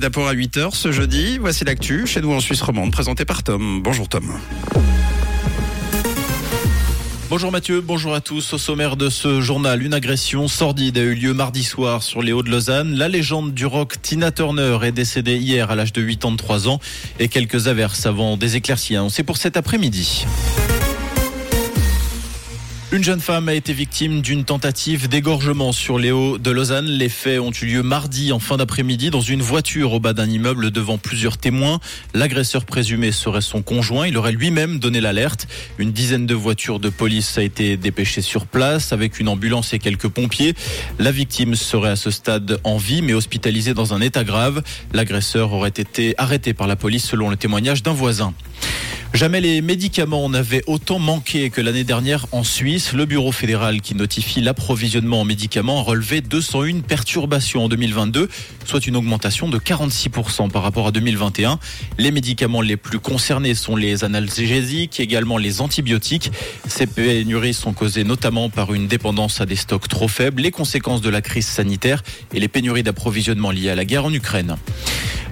D'abord à 8h ce jeudi, voici l'actu chez nous en Suisse romande, présenté par Tom. Bonjour Tom. Bonjour Mathieu, bonjour à tous. Au sommaire de ce journal, une agression sordide a eu lieu mardi soir sur les Hauts de Lausanne. La légende du rock Tina Turner est décédée hier à l'âge de 83 ans et quelques averses avant des éclaircies C'est pour cet après-midi. Une jeune femme a été victime d'une tentative d'égorgement sur les hauts de Lausanne. Les faits ont eu lieu mardi en fin d'après-midi dans une voiture au bas d'un immeuble devant plusieurs témoins. L'agresseur présumé serait son conjoint. Il aurait lui-même donné l'alerte. Une dizaine de voitures de police a été dépêchée sur place avec une ambulance et quelques pompiers. La victime serait à ce stade en vie mais hospitalisée dans un état grave. L'agresseur aurait été arrêté par la police selon le témoignage d'un voisin. Jamais les médicaments n'avaient autant manqué que l'année dernière en Suisse. Le Bureau fédéral qui notifie l'approvisionnement en médicaments a relevé 201 perturbations en 2022, soit une augmentation de 46% par rapport à 2021. Les médicaments les plus concernés sont les analgésiques, également les antibiotiques. Ces pénuries sont causées notamment par une dépendance à des stocks trop faibles, les conséquences de la crise sanitaire et les pénuries d'approvisionnement liées à la guerre en Ukraine.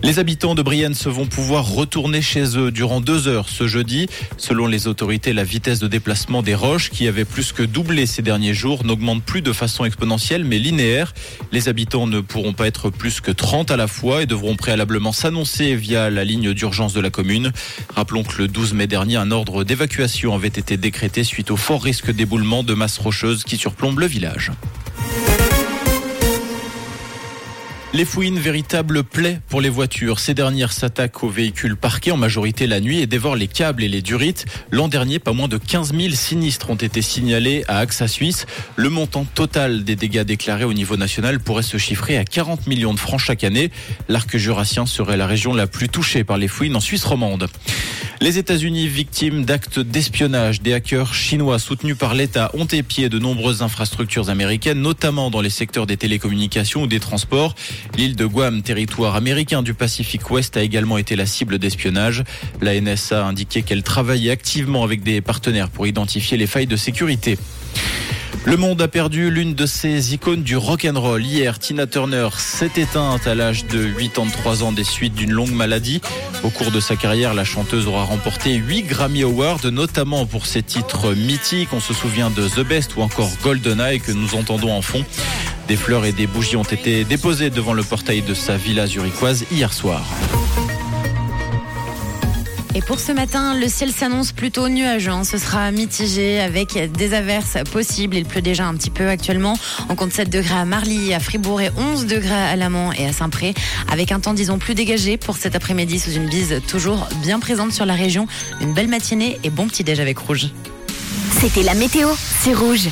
Les habitants de Brienne se vont pouvoir retourner chez eux durant deux heures ce jeudi. Selon les autorités, la vitesse de déplacement des roches, qui avait plus que doublé ces derniers jours, n'augmente plus de façon exponentielle mais linéaire. Les habitants ne pourront pas être plus que 30 à la fois et devront préalablement s'annoncer via la ligne d'urgence de la commune. Rappelons que le 12 mai dernier, un ordre d'évacuation avait été décrété suite au fort risque d'éboulement de masse rocheuse qui surplombe le village. Les fouines, véritable plaie pour les voitures. Ces dernières s'attaquent aux véhicules parqués en majorité la nuit et dévorent les câbles et les durites. L'an dernier, pas moins de 15 000 sinistres ont été signalés à AXA Suisse. Le montant total des dégâts déclarés au niveau national pourrait se chiffrer à 40 millions de francs chaque année. L'arc jurassien serait la région la plus touchée par les fouines en Suisse romande. Les États-Unis, victimes d'actes d'espionnage, des hackers chinois soutenus par l'État ont épié de nombreuses infrastructures américaines, notamment dans les secteurs des télécommunications ou des transports. L'île de Guam, territoire américain du Pacifique Ouest, a également été la cible d'espionnage. La NSA a indiqué qu'elle travaillait activement avec des partenaires pour identifier les failles de sécurité. Le monde a perdu l'une de ses icônes du rock and roll. Hier, Tina Turner s'est éteinte à l'âge de 83 ans des suites d'une longue maladie. Au cours de sa carrière, la chanteuse aura remporté 8 Grammy Awards, notamment pour ses titres mythiques. On se souvient de The Best ou encore GoldenEye que nous entendons en fond. Des fleurs et des bougies ont été déposées devant le portail de sa villa zurichoise hier soir. Et pour ce matin, le ciel s'annonce plutôt nuageux. Hein. Ce sera mitigé avec des averses possibles. Il pleut déjà un petit peu actuellement. On compte 7 degrés à Marly, à Fribourg et 11 degrés à Lamont et à Saint-Pré. Avec un temps, disons, plus dégagé pour cet après-midi sous une bise toujours bien présente sur la région. Une belle matinée et bon petit déj avec Rouge. C'était la météo, c'est Rouge.